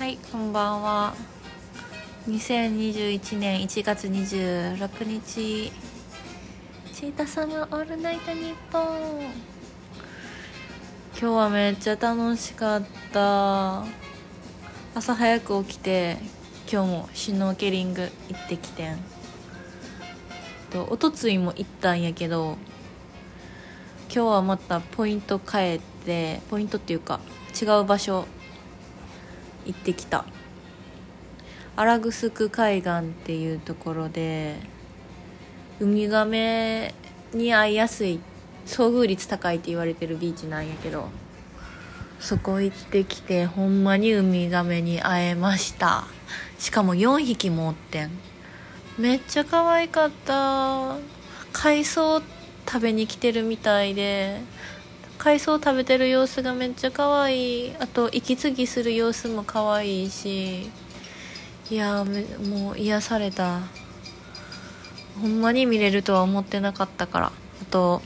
はいこんばんは。2021年1月26日チータ様オールナイトニッポン。今日はめっちゃ楽しかった。朝早く起きて今日もシュノーケリング行ってきてん。とおとついも行ったんやけど今日はまたポイント変えてポイントっていうか違う場所行ってきた。荒城海岸っていうところでウミガメに会いやすい遭遇率高いって言われてるビーチなんやけどそこ行ってきてほんまにウミガメに会えました。しかも4匹もおってん。めっちゃ可愛かった。海藻食べに来てるみたいで海藻食べてる様子がめっちゃ可愛い。あと息継ぎする様子も可愛いしいやもう癒された。ほんまに見れるとは思ってなかったから。あと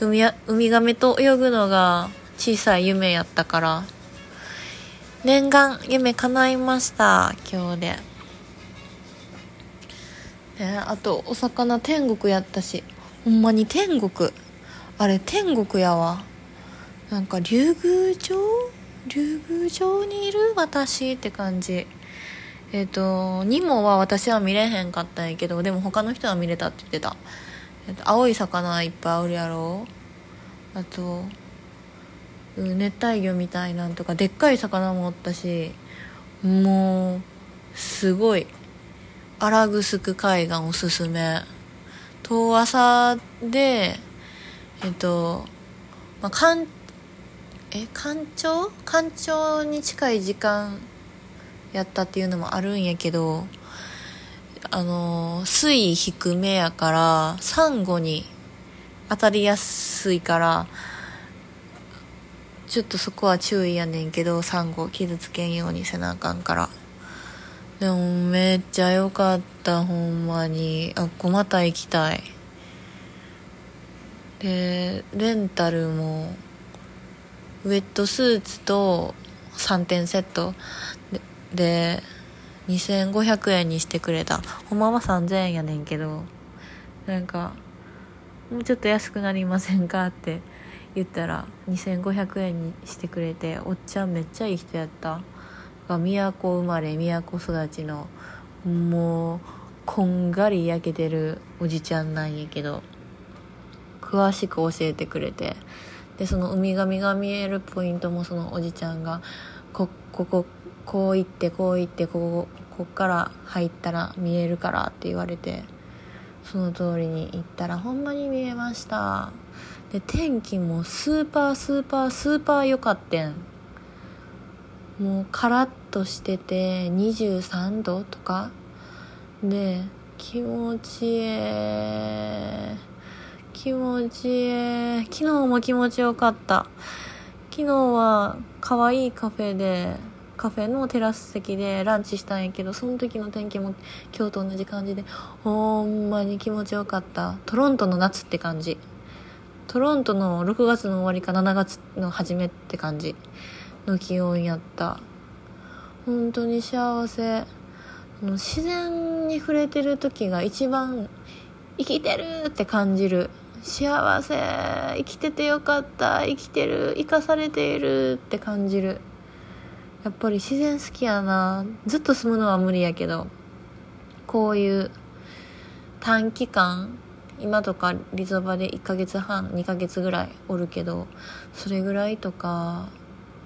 ウミウミガメと泳ぐのが小さい夢やったから。念願夢叶いました今日で。ねあとお魚天国やったし。ほんまに天国。あれ天国やわ。なんか竜宮城竜宮城にいる私って感じ。えっ、ー、とニモは私は見れへんかったんやけどでも他の人は見れたって言ってた、えーと、青い魚いっぱいおるやろ？あと熱帯魚みたいなんとかでっかい魚もおったしもうすごい。荒城海岸おすすめ。遠浅でえっ、と、まあ、関え干潮？干潮に近い時間やったっていうのもあるんやけどあの水位低めやからサンゴに当たりやすいからちょっとそこは注意やねんけどサンゴ傷つけんようにせなあかんから。でもめっちゃ良かったほんまに。あこまた行きたい。でレンタルもウェットスーツと3点セット。で2500円にしてくれた。ほんまは3000円やねんけどなんかもうちょっと安くなりませんかって 言ったら2500円にしてくれておっちゃんめっちゃいい人やった。都生まれ都育ちのもうこんがり焼けてるおじちゃんなんやけど詳しく教えてくれて。でそのウミガメが見えるポイントもそのおじちゃんがここここう行ってこう行ってこここっから入ったら見えるからって言われてその通りに行ったらほんまに見えました。で天気もスーパースーパースーパー良かってん。もうカラッとしてて23度とか。で気持ちええ気持ちいい。昨日も気持ちよかった。昨日は可愛いカフェでカフェのテラス席でランチしたんやけどその時の天気も今日と同じ感じでほんまに気持ちよかった。トロントの夏って感じ。トロントの6月の終わりか7月の初めって感じの気温やった。本当に幸せ。自然に触れてる時が一番生きてるって感じる。幸せ生きててよかった生きてる生かされているって感じる。やっぱり自然好きやな。ずっと住むのは無理やけどこういう短期間今とかリゾバで1ヶ月半2ヶ月ぐらいおるけどそれぐらいとか、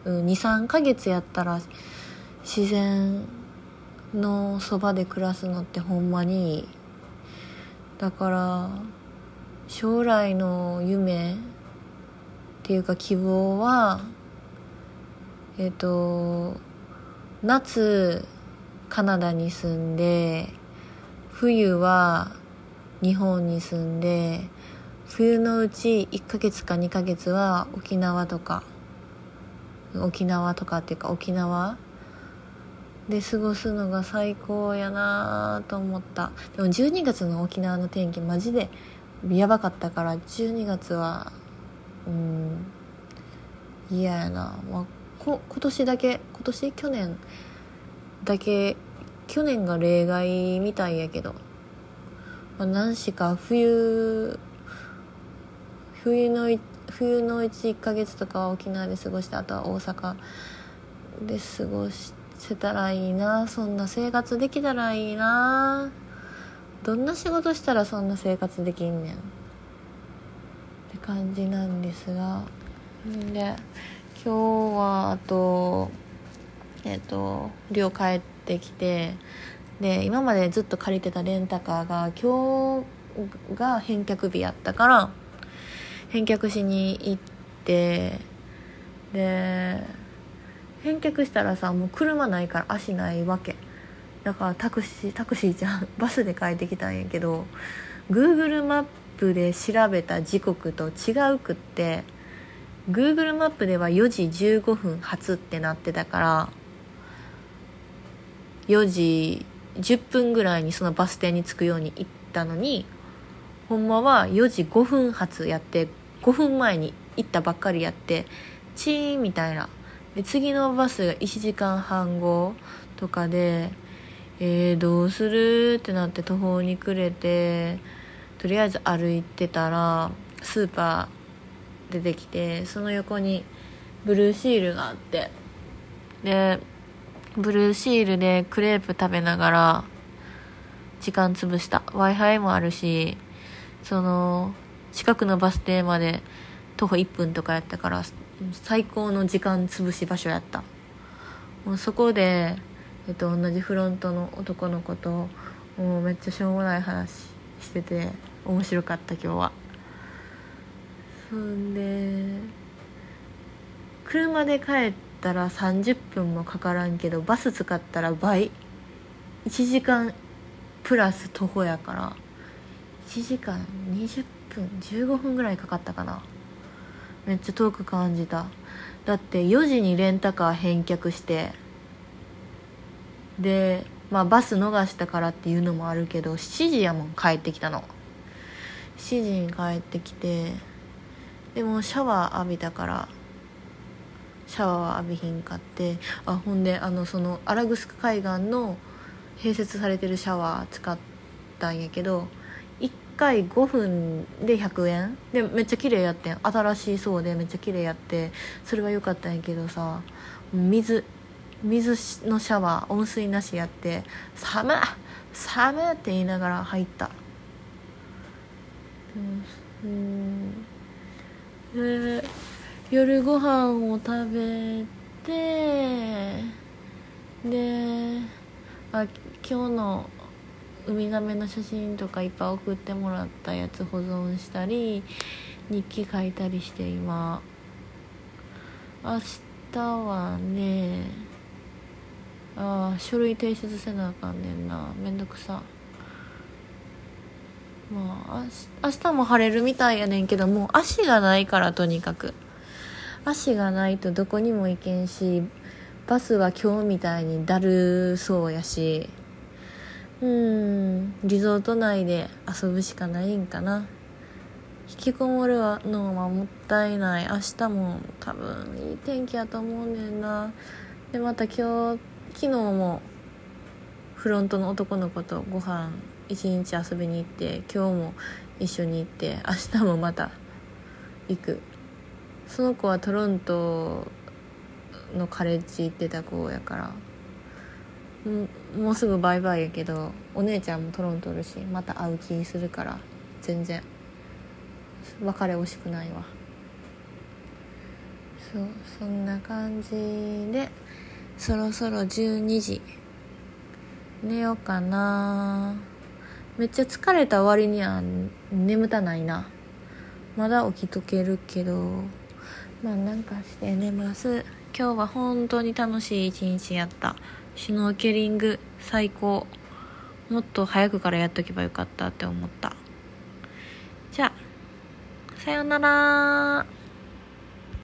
うん、23ヶ月やったら自然のそばで暮らすのってほんまにだから将来の夢っていうか希望はえっ、と夏カナダに住んで冬は日本に住んで冬のうち1ヶ月か2ヶ月は沖縄とか沖縄とかっていうか沖縄で過ごすのが最高やなと思った。でも12月の沖縄の天気マジでやばかったから12月はうん嫌やな、まあ、こ今年だけ今年？去年。だけ去年が例外みたいやけど、まあ、何しか冬冬の冬のうち1ヶ月とかは沖縄で過ごしてあとは大阪で過ごしてたらいいな。そんな生活できたらいいな。どんな仕事したらそんな生活できんねん？って感じなんですが。んで今日はあとえっ、と寮帰ってきてで今までずっと借りてたレンタカーが今日が返却日やったから返却しに行ってで返却したらさもう車ないから足ないわけ。だからタクシータクシーじゃんバスで帰ってきたんやけど Google マップで調べた時刻と違うくって Google マップでは4時15分発ってなってたから4時10分ぐらいにそのバス停に着くように行ったのにほんまは4時5分発やって5分前に行ったばっかりやってチーンみたいな。で次のバスが1時間半後とかでえー、どうする？ってなって途方に暮れてとりあえず歩いてたらスーパー出てきてその横にブルーシールがあってでブルーシールでクレープ食べながら時間潰した。w i f i もあるしその近くのバス停まで徒歩1分とかやったから最高の時間潰し場所やった。もうそこで、えっと、同じフロントの男の子ともうめっちゃしょうもない話してて面白かった今日は。そんで車で帰ったら30分もかからんけどバス使ったら倍。1時間プラス徒歩やから1時間20分15分ぐらいかかったかな。めっちゃ遠く感じた。だって4時にレンタカー返却してでまあバス逃したからっていうのもあるけど7時やもん帰ってきたの。7時に帰ってきてでもシャワー浴びたからシャワーは浴びひんかってあほんであのそのアラグスク海岸の併設されてるシャワー使ったんやけど1回5分で100円？でめっちゃ綺麗やってん。新しいそうでめっちゃ綺麗やってそれは良かったんやけどさ水水のシャワー温水なしやって「寒っ寒っ!」って言いながら入ったうんで夜ご飯を食べてであ今日のウミガメの写真とかいっぱい送ってもらったやつ保存したり日記書いたりして今明日はねああ書類提出せなあかんねんな。めんどくさ。まあ明日も晴れるみたいやねんけどもう足がないからとにかく。足がないとどこにも行けんしバスは今日みたいにだるそうやし。うんリゾート内で遊ぶしかないんかな。引きこもるのはもったいない。明日も多分いい天気やと思うねんな。でまた今日昨日もフロントの男の子とご飯一日遊びに行って今日も一緒に行って明日もまた行く。その子はトロントのカレッジ行ってた子やからもうすぐバイバイやけどお姉ちゃんもトロントおるしまた会う気するから全然。別れ惜しくないわ。そうそんな感じでそろそろ12時。寝ようかな。めっちゃ疲れた割には眠たないな。まだ起きとけるけど。まあなんかして寝ます。今日は本当に楽しい一日やった。シュノーケリング最高。もっと早くからやっとけばよかったって思った。じゃあさようなら。